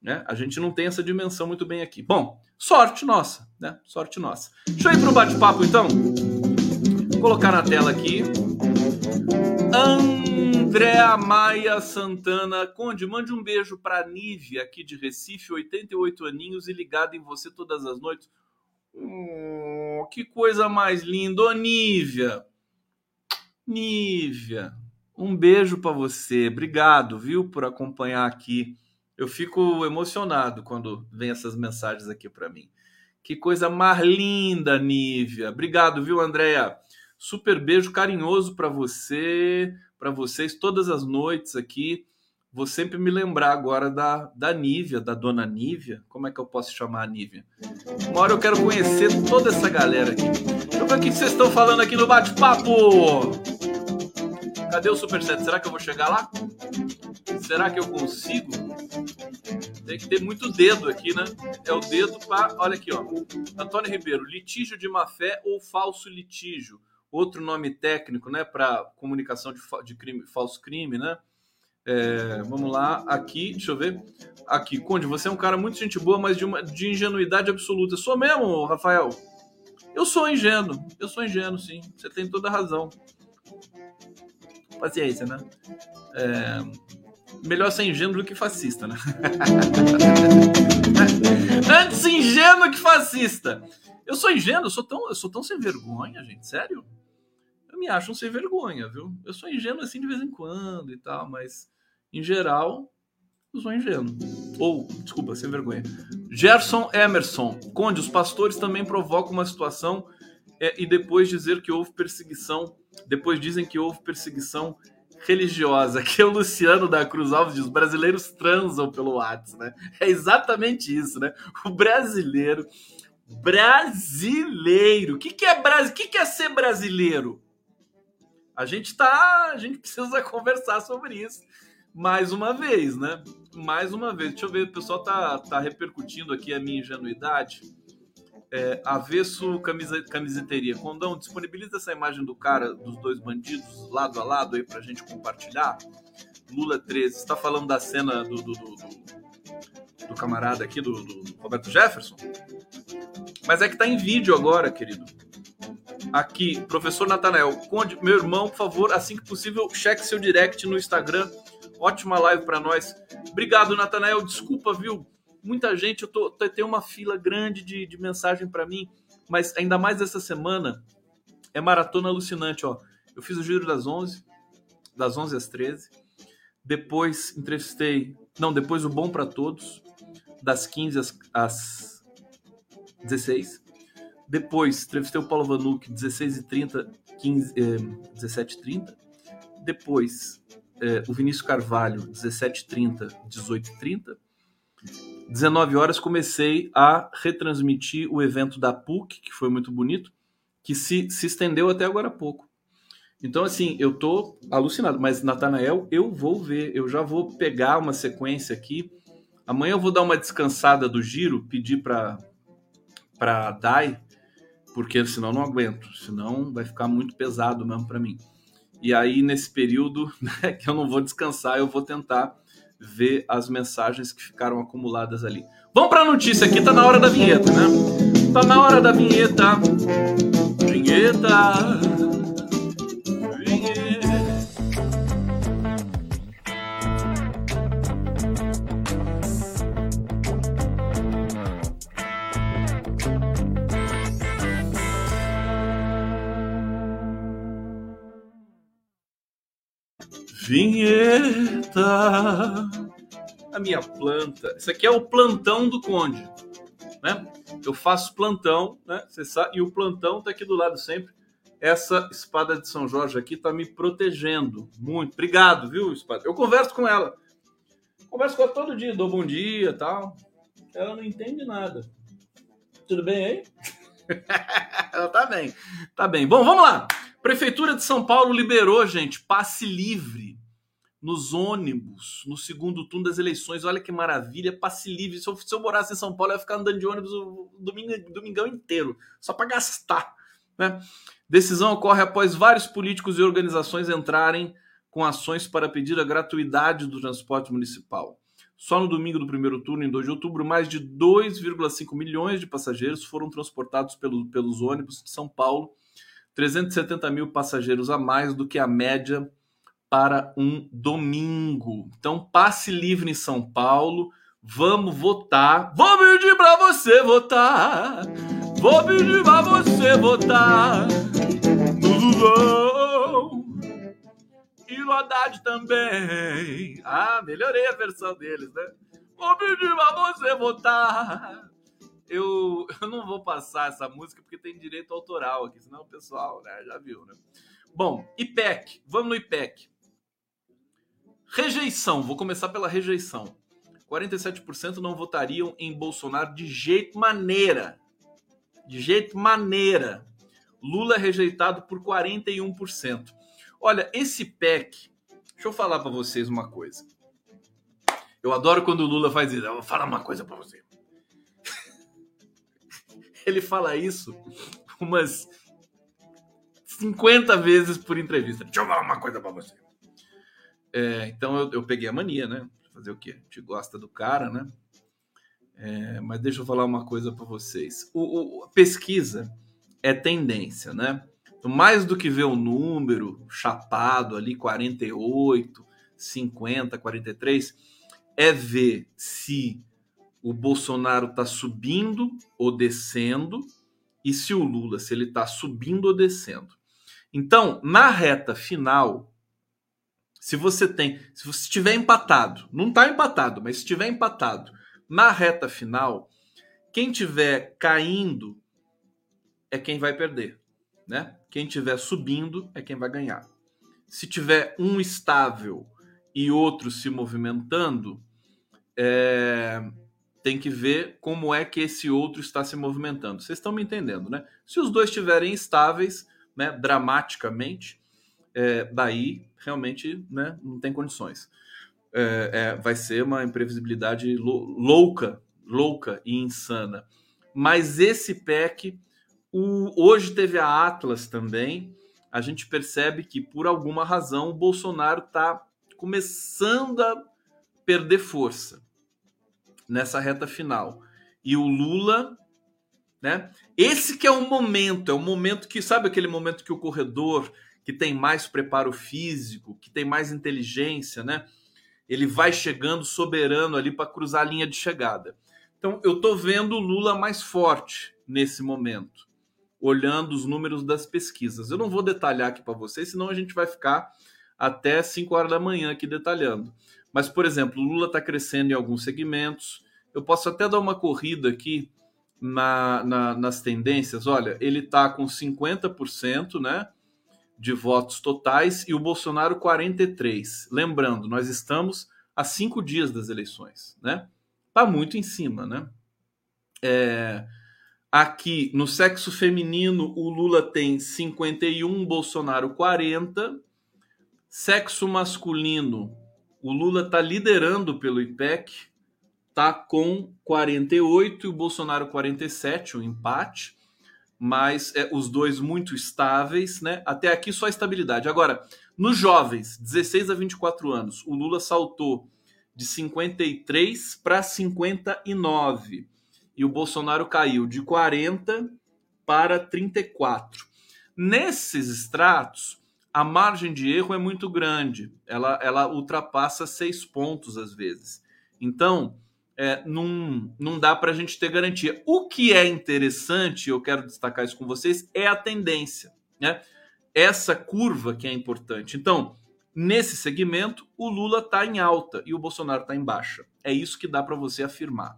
Né? A gente não tem essa dimensão muito bem aqui. Bom, sorte nossa, né? Sorte nossa. Deixa eu ir para o bate-papo então. Vou colocar na tela aqui. Andréa Maia Santana. Conde, mande um beijo para Nívia, aqui de Recife, 88 aninhos e ligada em você todas as noites. Oh, que coisa mais linda, Ô, Nívia. Nívia, um beijo para você. Obrigado, viu, por acompanhar aqui. Eu fico emocionado quando vem essas mensagens aqui para mim. Que coisa mais linda, Nívia. Obrigado, viu, Andréia? Super beijo carinhoso para você, para vocês todas as noites aqui. Vou sempre me lembrar agora da, da Nívia, da dona Nívia. Como é que eu posso chamar a Nívia? Uma hora eu quero conhecer toda essa galera aqui. Deixa eu ver o que vocês estão falando aqui no bate-papo. Cadê o Superset? Será que eu vou chegar lá? Será que eu consigo? Tem que ter muito dedo aqui, né? É o dedo para. Olha aqui, ó. Antônio Ribeiro, litígio de má fé ou falso litígio? Outro nome técnico, né, para comunicação de, de crime, falso crime, né? É, vamos lá, aqui, deixa eu ver. Aqui, Conde, você é um cara muito gente boa, mas de, uma, de ingenuidade absoluta. Sou mesmo, Rafael? Eu sou ingênuo, eu sou ingênuo, sim. Você tem toda a razão. Paciência, né? É, melhor ser ingênuo do que fascista, né? Antes ingênuo que fascista. Eu sou ingênuo, eu sou tão, eu sou tão sem vergonha, gente, sério me acham sem vergonha, viu? Eu sou ingênuo assim de vez em quando e tal, mas em geral eu sou ingênuo. Ou, desculpa, sem vergonha. Gerson Emerson, Conde, os pastores também provocam uma situação é, e depois dizer que houve perseguição, depois dizem que houve perseguição religiosa, que é o Luciano da Cruz Alves diz, brasileiros transam pelo WhatsApp, né? É exatamente isso, né? O brasileiro brasileiro. O que, que é brasileiro? O que, que é ser brasileiro? A gente tá, a gente precisa conversar sobre isso mais uma vez, né? Mais uma vez. Deixa eu ver, o pessoal tá, tá repercutindo aqui a minha ingenuidade. É, avesso camisa, camiseteria. Condão, disponibiliza essa imagem do cara, dos dois bandidos, lado a lado aí pra gente compartilhar. Lula 13. Você tá falando da cena do, do, do, do, do camarada aqui, do, do Roberto Jefferson? Mas é que tá em vídeo agora, querido. Aqui, professor Natanael, Conde, meu irmão, por favor, assim que possível, cheque seu direct no Instagram. Ótima live para nós. Obrigado, Natanael. Desculpa, viu? Muita gente, eu tô, tem uma fila grande de, de mensagem para mim, mas ainda mais essa semana é maratona alucinante, ó. Eu fiz o giro das 11, das 11 às 13. Depois entrevistei, não, depois o Bom para Todos, das 15 às, às 16. Depois entrevistei o Paulo Vanuc, 16h30, 15, eh, 17h30. Depois eh, o Vinícius Carvalho, 17h30, 18h30. 19 horas comecei a retransmitir o evento da PUC, que foi muito bonito, que se, se estendeu até agora há pouco. Então, assim, eu tô alucinado, mas Natanael, eu vou ver, eu já vou pegar uma sequência aqui. Amanhã eu vou dar uma descansada do giro, pedir para para Dai, porque senão não aguento, senão vai ficar muito pesado mesmo para mim. E aí nesse período né, que eu não vou descansar, eu vou tentar ver as mensagens que ficaram acumuladas ali. Vamos para a notícia aqui, tá na hora da vinheta, né? Tá na hora da vinheta. Vinheta. Vinheta. A minha planta. Isso aqui é o plantão do Conde, né? Eu faço plantão, né? Você sabe, e o plantão tá aqui do lado sempre. Essa espada de São Jorge aqui tá me protegendo muito. Obrigado, viu, espada? Eu converso com ela. Converso com ela todo dia, dou bom dia, tal. Ela não entende nada. Tudo bem aí? ela tá bem. Tá bem. Bom, vamos lá. Prefeitura de São Paulo liberou, gente, passe livre nos ônibus, no segundo turno das eleições. Olha que maravilha, passe livre. Se eu, se eu morasse em São Paulo, eu ia ficar andando de ônibus o domingo, domingão inteiro, só para gastar. Né? Decisão ocorre após vários políticos e organizações entrarem com ações para pedir a gratuidade do transporte municipal. Só no domingo do primeiro turno, em 2 de outubro, mais de 2,5 milhões de passageiros foram transportados pelo, pelos ônibus de São Paulo 370 mil passageiros a mais do que a média para um domingo. Então, passe livre em São Paulo. Vamos votar. Vou pedir para você votar. Vou pedir para você votar. Lulão. E no Haddad também. Ah, melhorei a versão deles, né? Vou pedir para você votar eu, eu não vou passar essa música porque tem direito autoral aqui, senão o pessoal né, já viu, né? Bom, IPEC, vamos no IPEC. Rejeição, vou começar pela rejeição. 47% não votariam em Bolsonaro de jeito maneira. De jeito maneira. Lula é rejeitado por 41%. Olha, esse PEC, deixa eu falar para vocês uma coisa. Eu adoro quando o Lula faz isso. Eu vou falar uma coisa para você ele fala isso umas 50 vezes por entrevista. Deixa eu falar uma coisa para você. É, então eu, eu, peguei a mania, né? Fazer o quê? A gente gosta do cara, né? É, mas deixa eu falar uma coisa para vocês. O, o, a pesquisa é tendência, né? Então, mais do que ver o número chapado ali, 48, 50, 43, é ver se o Bolsonaro está subindo ou descendo e se o Lula, se ele está subindo ou descendo. Então, na reta final, se você tem, se você estiver empatado, não está empatado, mas se estiver empatado na reta final, quem tiver caindo é quem vai perder, né? Quem tiver subindo é quem vai ganhar. Se tiver um estável e outro se movimentando, é, tem que ver como é que esse outro está se movimentando. Vocês estão me entendendo, né? Se os dois estiverem estáveis, né, dramaticamente, é, daí realmente né, não tem condições. É, é, vai ser uma imprevisibilidade louca, louca e insana. Mas esse PEC, o, hoje teve a Atlas também. A gente percebe que por alguma razão o Bolsonaro está começando a perder força nessa reta final. E o Lula, né? Esse que é o momento, é o momento que, sabe aquele momento que o corredor que tem mais preparo físico, que tem mais inteligência, né? Ele vai chegando soberano ali para cruzar a linha de chegada. Então, eu estou vendo o Lula mais forte nesse momento, olhando os números das pesquisas. Eu não vou detalhar aqui para vocês, senão a gente vai ficar até 5 horas da manhã aqui detalhando. Mas, por exemplo, o Lula está crescendo em alguns segmentos. Eu posso até dar uma corrida aqui na, na, nas tendências. Olha, ele está com 50%, né? De votos totais e o Bolsonaro 43. Lembrando, nós estamos a cinco dias das eleições, né? Tá muito em cima, né? É, aqui no sexo feminino o Lula tem 51, Bolsonaro 40. Sexo masculino, o Lula tá liderando pelo IPEC, tá com 48 e o Bolsonaro 47, o um empate mas é, os dois muito estáveis, né? Até aqui só estabilidade. Agora, nos jovens, 16 a 24 anos, o Lula saltou de 53 para 59 e o Bolsonaro caiu de 40 para 34. Nesses estratos, a margem de erro é muito grande, ela, ela ultrapassa seis pontos às vezes. Então, é, não, não dá para a gente ter garantia. O que é interessante, eu quero destacar isso com vocês, é a tendência. Né? Essa curva que é importante. Então, nesse segmento, o Lula está em alta e o Bolsonaro está em baixa. É isso que dá para você afirmar.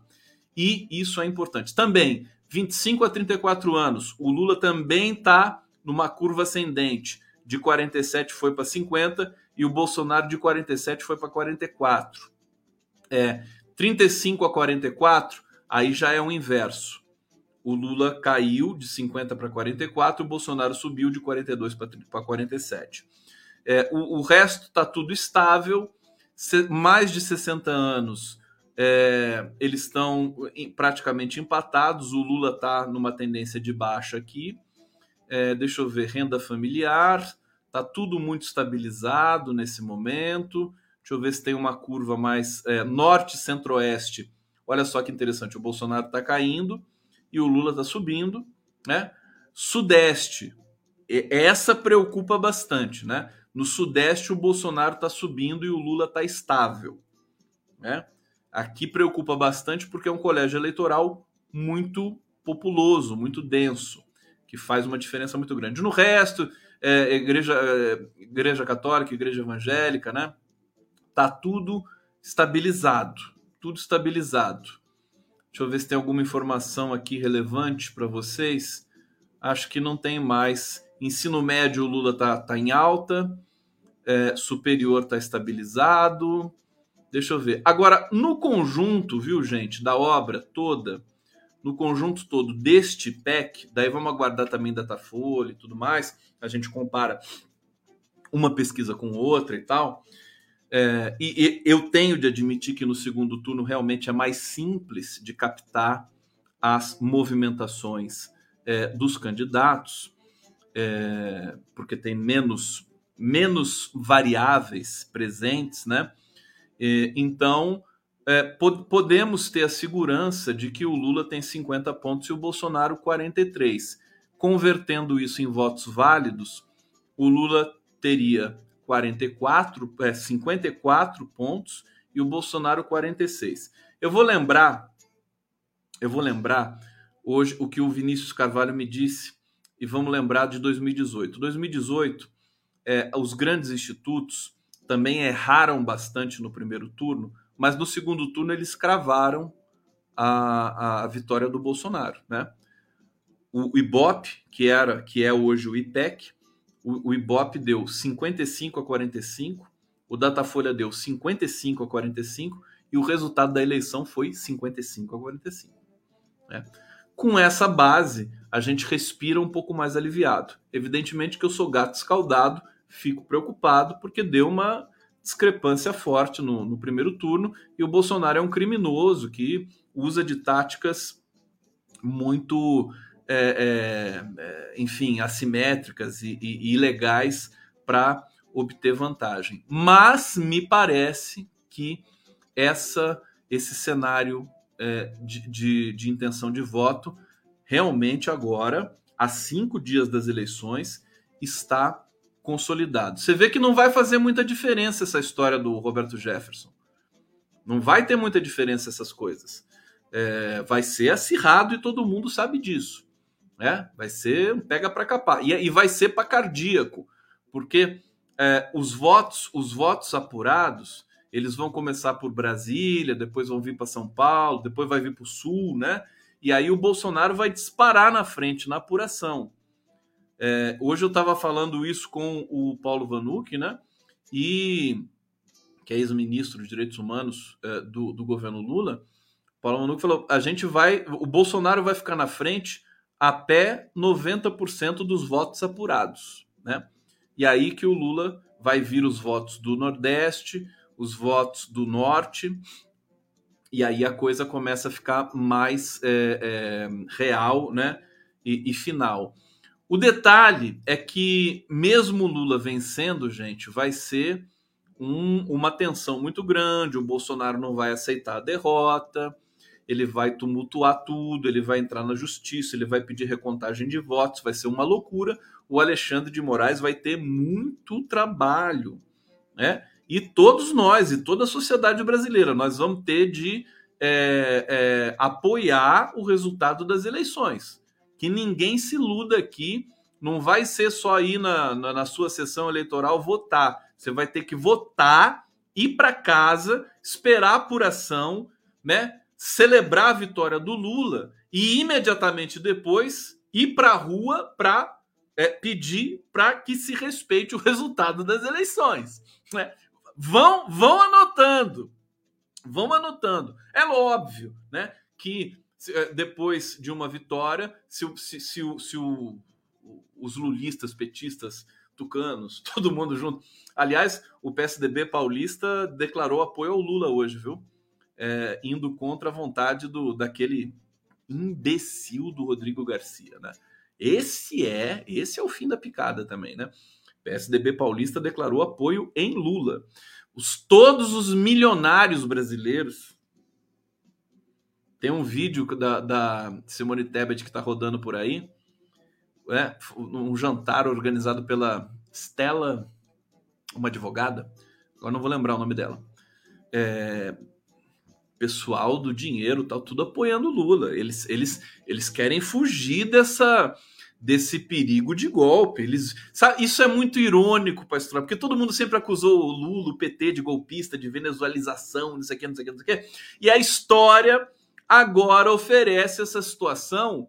E isso é importante. Também, 25 a 34 anos, o Lula também está numa curva ascendente. De 47 foi para 50 e o Bolsonaro de 47 foi para 44. É, 35 a 44, aí já é o inverso. O Lula caiu de 50 para 44, o Bolsonaro subiu de 42 para 47. É, o, o resto está tudo estável, mais de 60 anos é, eles estão praticamente empatados. O Lula está numa tendência de baixa aqui. É, deixa eu ver, renda familiar, está tudo muito estabilizado nesse momento. Deixa eu ver se tem uma curva mais é, norte centro-oeste. Olha só que interessante, o Bolsonaro está caindo e o Lula está subindo, né? Sudeste, essa preocupa bastante, né? No Sudeste o Bolsonaro está subindo e o Lula está estável, né? Aqui preocupa bastante porque é um colégio eleitoral muito populoso, muito denso, que faz uma diferença muito grande. No resto, é, igreja, é, igreja católica, igreja evangélica, né? Tá tudo estabilizado, tudo estabilizado. Deixa eu ver se tem alguma informação aqui relevante para vocês. Acho que não tem mais. Ensino médio, o Lula tá, tá em alta. É, superior tá estabilizado. Deixa eu ver. Agora, no conjunto, viu, gente, da obra toda, no conjunto todo deste PEC, daí vamos aguardar também Datafolha e tudo mais, a gente compara uma pesquisa com outra e tal. É, e, e, eu tenho de admitir que no segundo turno realmente é mais simples de captar as movimentações é, dos candidatos, é, porque tem menos, menos variáveis presentes, né? então, é, pod podemos ter a segurança de que o Lula tem 50 pontos e o Bolsonaro 43. Convertendo isso em votos válidos, o Lula teria 44, é, 54 pontos e o Bolsonaro 46. Eu vou lembrar, eu vou lembrar hoje o que o Vinícius Carvalho me disse e vamos lembrar de 2018. 2018, é, os grandes institutos também erraram bastante no primeiro turno, mas no segundo turno eles cravaram a, a vitória do Bolsonaro, né? O Ibope, que era, que é hoje o IPEC, o, o Ibope deu 55 a 45, o Datafolha deu 55 a 45 e o resultado da eleição foi 55 a 45. Né? Com essa base, a gente respira um pouco mais aliviado. Evidentemente que eu sou gato escaldado, fico preocupado porque deu uma discrepância forte no, no primeiro turno e o Bolsonaro é um criminoso que usa de táticas muito é, é, é, enfim, assimétricas e, e, ilegais para obter vantagem. Mas me parece que essa, esse cenário é, de, de, de intenção de voto realmente agora, a cinco dias das eleições, está consolidado. Você vê que não vai fazer muita diferença essa história do Roberto Jefferson. Não vai ter muita diferença essas coisas. é, vai ser acirrado e todo mundo sabe disso. Né? Vai ser um pega para capar. E, e, vai ser para cardíaco, porque é, os votos, os votos apurados, eles vão começar por Brasília, depois vão vir para São Paulo, depois vai vir para o Sul, né? E aí o Bolsonaro vai disparar na frente na apuração. É, hoje eu estava falando isso com o Paulo Vanucci, né? E que é ex-ministro de Direitos Humanos é, do, do governo Lula. Paulo Vanucci falou: a gente vai, o Bolsonaro vai ficar na frente até 90% dos votos apurados, né? E aí que o Lula vai vir os votos do Nordeste, os votos do Norte, e aí a coisa começa a ficar mais é, é, real, né? E, e, final. O detalhe é que, mesmo Lula vencendo, gente, vai ser um, uma tensão muito grande. O Bolsonaro não vai aceitar a derrota, ele vai tumultuar tudo, ele vai entrar na justiça, ele vai pedir recontagem de votos, vai ser uma loucura. O Alexandre de Moraes vai ter muito trabalho, né? E todos nós, e toda a sociedade brasileira, nós vamos ter de é, é, apoiar o resultado das eleições. Que ninguém se iluda aqui, não vai ser só ir na, na, na sua sessão eleitoral votar. Você vai ter que votar, ir para casa, esperar a apuração, né? Celebrar a vitória do Lula e imediatamente depois ir para a rua para é, pedir para que se respeite o resultado das eleições. Né? Vão, vão anotando, vão anotando. É óbvio, né, que é, depois de uma vitória, se, se, se, se o, os lulistas, petistas, tucanos, todo mundo junto. Aliás, o PSDB paulista declarou apoio ao Lula hoje, viu? É, indo contra a vontade do daquele imbecil do Rodrigo Garcia, né? Esse é, esse é o fim da picada também, né? PSDB paulista declarou apoio em Lula. Os, todos os milionários brasileiros. Tem um vídeo da, da Simone Tebet que está rodando por aí. É, um jantar organizado pela Stella, uma advogada. Agora não vou lembrar o nome dela. É, pessoal do dinheiro, tal, tudo apoiando Lula. Eles, eles, eles querem fugir dessa desse perigo de golpe. Eles, sabe, isso é muito irônico história, porque todo mundo sempre acusou o Lula, o PT de golpista, de venezualização, não sei o que, não sei o que, não sei o que. E a história agora oferece essa situação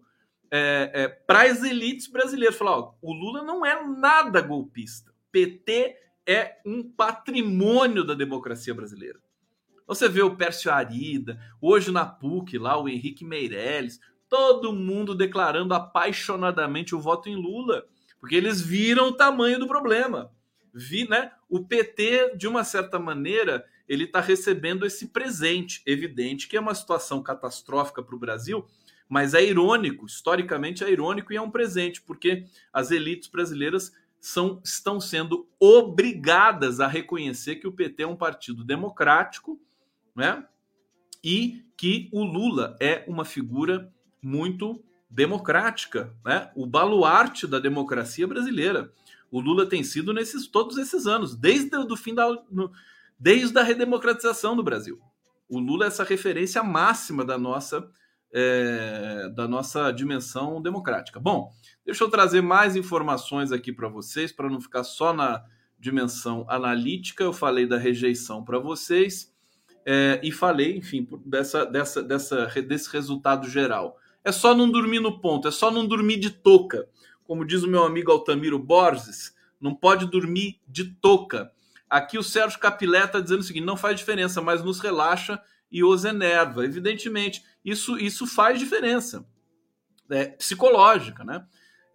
é, é, para as elites brasileiras. Falar, ó, o Lula não é nada golpista. PT é um patrimônio da democracia brasileira. Você vê o Pércio Arida, hoje na PUC, lá o Henrique Meirelles, todo mundo declarando apaixonadamente o voto em Lula, porque eles viram o tamanho do problema. Vi, né? O PT, de uma certa maneira, ele está recebendo esse presente, evidente que é uma situação catastrófica para o Brasil, mas é irônico, historicamente é irônico e é um presente, porque as elites brasileiras são, estão sendo obrigadas a reconhecer que o PT é um partido democrático, né? E que o Lula é uma figura muito democrática, né? O baluarte da democracia brasileira. O Lula tem sido nesses todos esses anos, desde o fim da no, desde a redemocratização do Brasil. O Lula é essa referência máxima da nossa é, da nossa dimensão democrática. Bom, deixa eu trazer mais informações aqui para vocês, para não ficar só na dimensão analítica. Eu falei da rejeição para vocês é, e falei, enfim, dessa, dessa, dessa, desse resultado geral. É só não dormir no ponto, é só não dormir de touca. Como diz o meu amigo Altamiro Borges, não pode dormir de touca. Aqui o Sérgio Capilé está dizendo o seguinte: não faz diferença, mas nos relaxa e os enerva. Evidentemente, isso, isso faz diferença é, psicológica, né?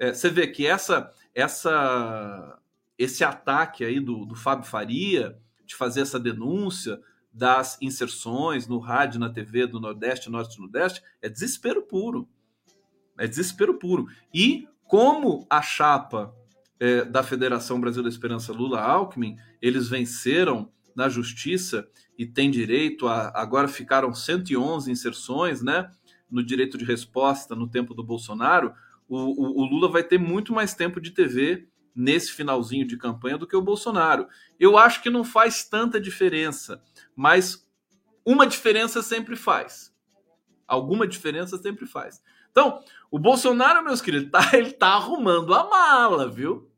É, você vê que essa, essa, esse ataque aí do, do Fábio Faria de fazer essa denúncia das inserções no rádio, na TV do Nordeste, Norte e Nordeste, é desespero puro. É desespero puro. E como a chapa é, da Federação Brasil da Esperança Lula Alckmin, eles venceram na justiça e têm direito a. Agora ficaram 111 inserções, né? No direito de resposta no tempo do Bolsonaro. O, o, o Lula vai ter muito mais tempo de TV nesse finalzinho de campanha do que o Bolsonaro. Eu acho que não faz tanta diferença mas uma diferença sempre faz. Alguma diferença sempre faz. Então, o Bolsonaro, meus queridos, tá, ele tá arrumando a mala, viu?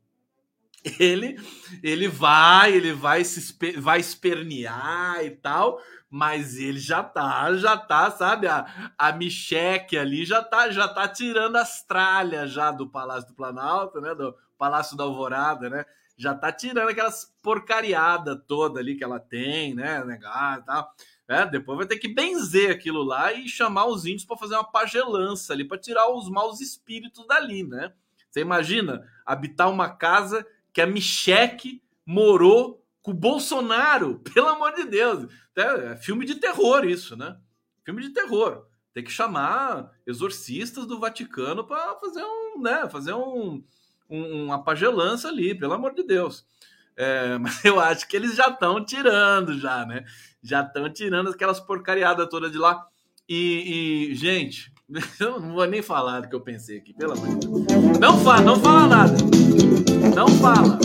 Ele, ele vai, ele vai se vai espernear e tal, mas ele já tá, já tá, sabe? A, a Micheque ali já tá, já tá tirando as tralhas já do Palácio do Planalto, né? Do Palácio da Alvorada, né? Já tá tirando aquelas porcariada toda ali que ela tem, né? Negado e tal. É, depois vai ter que benzer aquilo lá e chamar os índios para fazer uma pagelança ali, para tirar os maus espíritos dali, né? Você imagina habitar uma casa que a Micheque morou com o Bolsonaro, pelo amor de Deus. É, é filme de terror isso, né? Filme de terror. Tem que chamar exorcistas do Vaticano para fazer um, né, fazer um, um, uma pagelança ali, pelo amor de Deus. É, mas eu acho que eles já estão tirando, já, né? Já estão tirando aquelas porcariadas todas de lá. E, e, gente, eu não vou nem falar do que eu pensei aqui, pelo amor de Deus. Não fala, não fala nada. Não fala.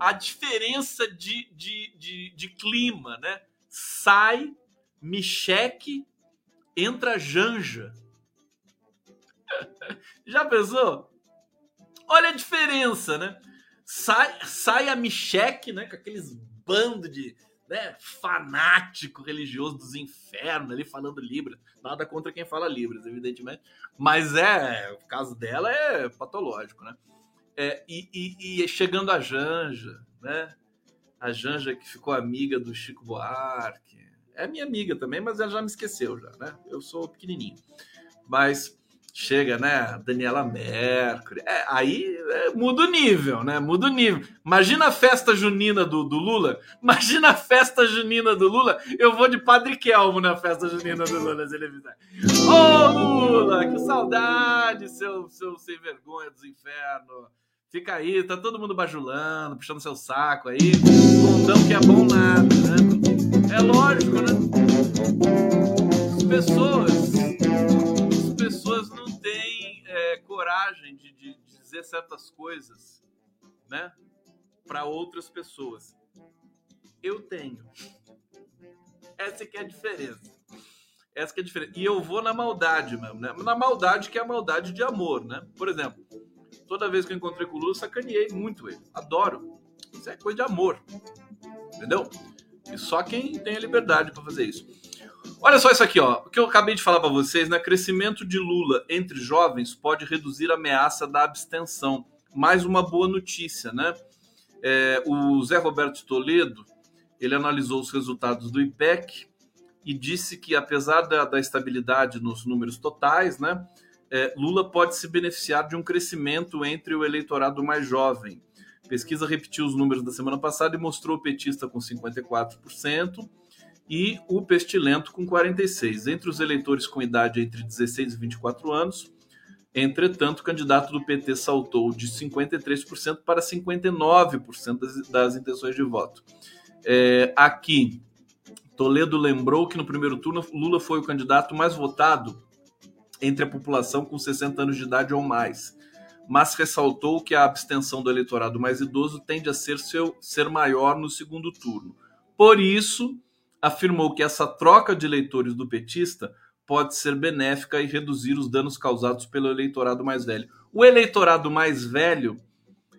A diferença de, de, de, de clima, né? Sai, Micheque, entra Janja. Já pensou? Olha a diferença, né? Sai, sai a Micheque, né? Com aqueles bandos de né, fanático religioso dos infernos ali falando Libras. Nada contra quem fala Libras, evidentemente. Mas é, o caso dela é patológico, né? É, e, e, e, chegando a Janja, né? A Janja que ficou amiga do Chico Buarque. É minha amiga também, mas ela já me esqueceu já, né? Eu sou pequenininho. Mas chega, né? Daniela Mercury. É, aí é, muda o nível, né? Muda o nível. Imagina a festa junina do, do Lula. Imagina a festa junina do Lula. Eu vou de Padre Kelmo na festa junina do Lula, se ele fizer. Ô, Lula, que saudade, seu, seu sem vergonha dos infernos. Fica aí, tá todo mundo bajulando, puxando seu saco aí. Condão que é bom nada, né? É lógico, né? As pessoas dizer certas coisas, né, para outras pessoas. Eu tenho. Essa que é a diferença. Essa que é a diferença. E eu vou na maldade mesmo, né? Na maldade que é a maldade de amor, né? Por exemplo, toda vez que eu encontrei com o Lula, sacaneei muito ele. Adoro. Isso é coisa de amor. Entendeu? E só quem tem a liberdade para fazer isso. Olha só isso aqui, ó. O que eu acabei de falar para vocês, né? Crescimento de Lula entre jovens pode reduzir a ameaça da abstenção. Mais uma boa notícia, né? É, o Zé Roberto Toledo ele analisou os resultados do IPEC e disse que, apesar da, da estabilidade nos números totais, né, é, Lula pode se beneficiar de um crescimento entre o eleitorado mais jovem. Pesquisa repetiu os números da semana passada e mostrou o petista com 54%, e o Pestilento com 46. Entre os eleitores com idade entre 16 e 24 anos, entretanto, o candidato do PT saltou de 53% para 59% das, das intenções de voto. É, aqui, Toledo lembrou que no primeiro turno Lula foi o candidato mais votado entre a população com 60 anos de idade ou mais, mas ressaltou que a abstenção do eleitorado mais idoso tende a ser, seu, ser maior no segundo turno. Por isso, afirmou que essa troca de eleitores do petista pode ser benéfica e reduzir os danos causados pelo eleitorado mais velho. O eleitorado mais velho,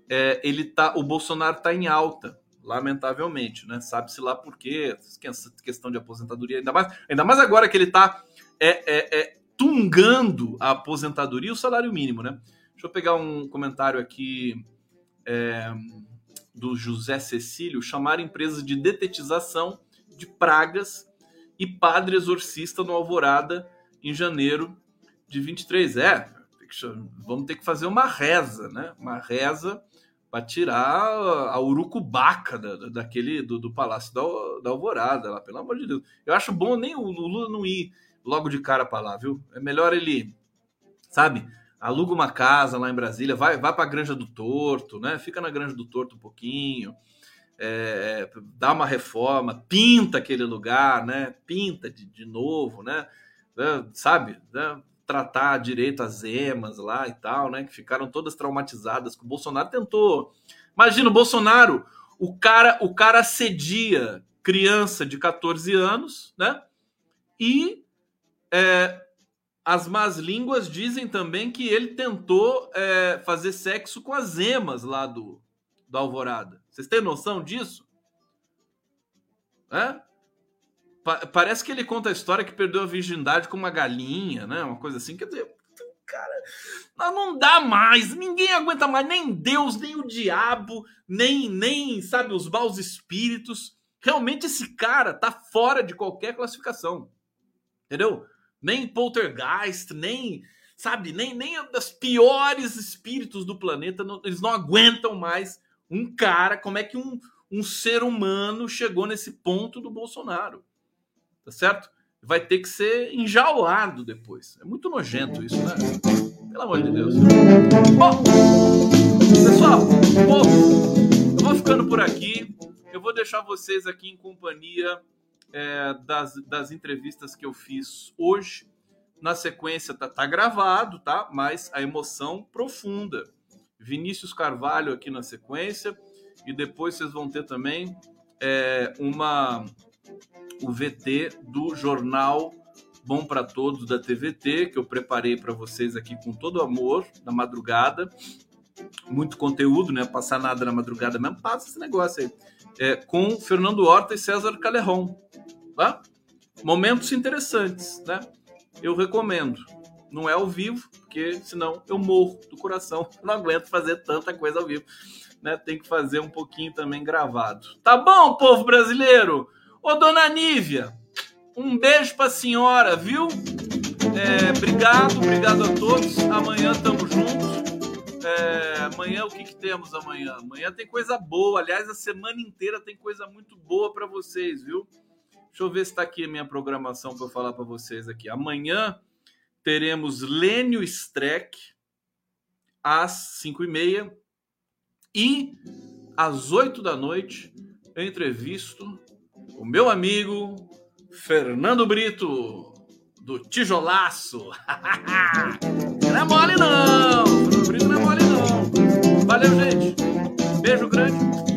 é, ele tá, o Bolsonaro está em alta, lamentavelmente, né? Sabe-se lá por quê, essa questão de aposentadoria, ainda mais, ainda mais agora que ele está é, é, é, tungando a aposentadoria e o salário mínimo, né? Deixa eu pegar um comentário aqui é, do José Cecílio, chamar empresas de detetização de pragas e padre exorcista no Alvorada em janeiro de 23. É, vamos ter que fazer uma reza, né? Uma reza para tirar a urucubaca da, daquele do, do palácio da, da, Alvorada lá, pelo amor de Deus. Eu acho bom nem o Lula não ir logo de cara para lá, viu? É melhor ele, sabe? Aluga uma casa lá em Brasília, vai, vai para a Granja do Torto, né? Fica na Granja do Torto um pouquinho é, dá uma reforma, pinta aquele lugar, né? Pinta de, de novo, né? É, sabe? Né? Tratar direito as emas lá e tal, né? Que ficaram todas traumatizadas. Que o Bolsonaro tentou. Imagina o Bolsonaro, o cara, o cara cedia criança de 14 anos, né? E é, as más línguas dizem também que ele tentou é, fazer sexo com as emas lá do, do Alvorada. Vocês têm noção disso? É? Pa parece que ele conta a história que perdeu a virgindade com uma galinha, né? Uma coisa assim. Quer dizer, cara, não dá mais. Ninguém aguenta mais. Nem Deus, nem o diabo, nem, nem sabe, os maus espíritos. Realmente esse cara tá fora de qualquer classificação. Entendeu? Nem poltergeist, nem, sabe, nem, nem os piores espíritos do planeta, não, eles não aguentam mais um cara, como é que um, um ser humano chegou nesse ponto do Bolsonaro. Tá certo? Vai ter que ser enjaulado depois. É muito nojento isso, né? Pelo amor de Deus. Bom, pessoal, eu vou ficando por aqui. Eu vou deixar vocês aqui em companhia é, das, das entrevistas que eu fiz hoje. Na sequência, tá, tá gravado, tá? Mas a emoção profunda. Vinícius Carvalho aqui na sequência. E depois vocês vão ter também é, uma o VT do jornal Bom para Todos da TVT, que eu preparei para vocês aqui com todo amor na madrugada. Muito conteúdo, né? Passar nada na madrugada mesmo, passa esse negócio aí. É, com Fernando Horta e César Calerron. Tá? Momentos interessantes, né? Eu recomendo. Não é ao vivo, porque senão eu morro do coração. Não aguento fazer tanta coisa ao vivo. Né? Tem que fazer um pouquinho também gravado. Tá bom, povo brasileiro? Ô, dona Nívia, um beijo pra senhora, viu? É, obrigado, obrigado a todos. Amanhã tamo juntos. É, amanhã o que, que temos amanhã? Amanhã tem coisa boa. Aliás, a semana inteira tem coisa muito boa para vocês, viu? Deixa eu ver se está aqui a minha programação para eu falar para vocês aqui. Amanhã teremos Lênio Streck às 5 e meia e às 8 da noite eu entrevisto o meu amigo Fernando Brito do Tijolaço. não é mole não, Fernando Brito não é mole não. Valeu, gente. Beijo grande.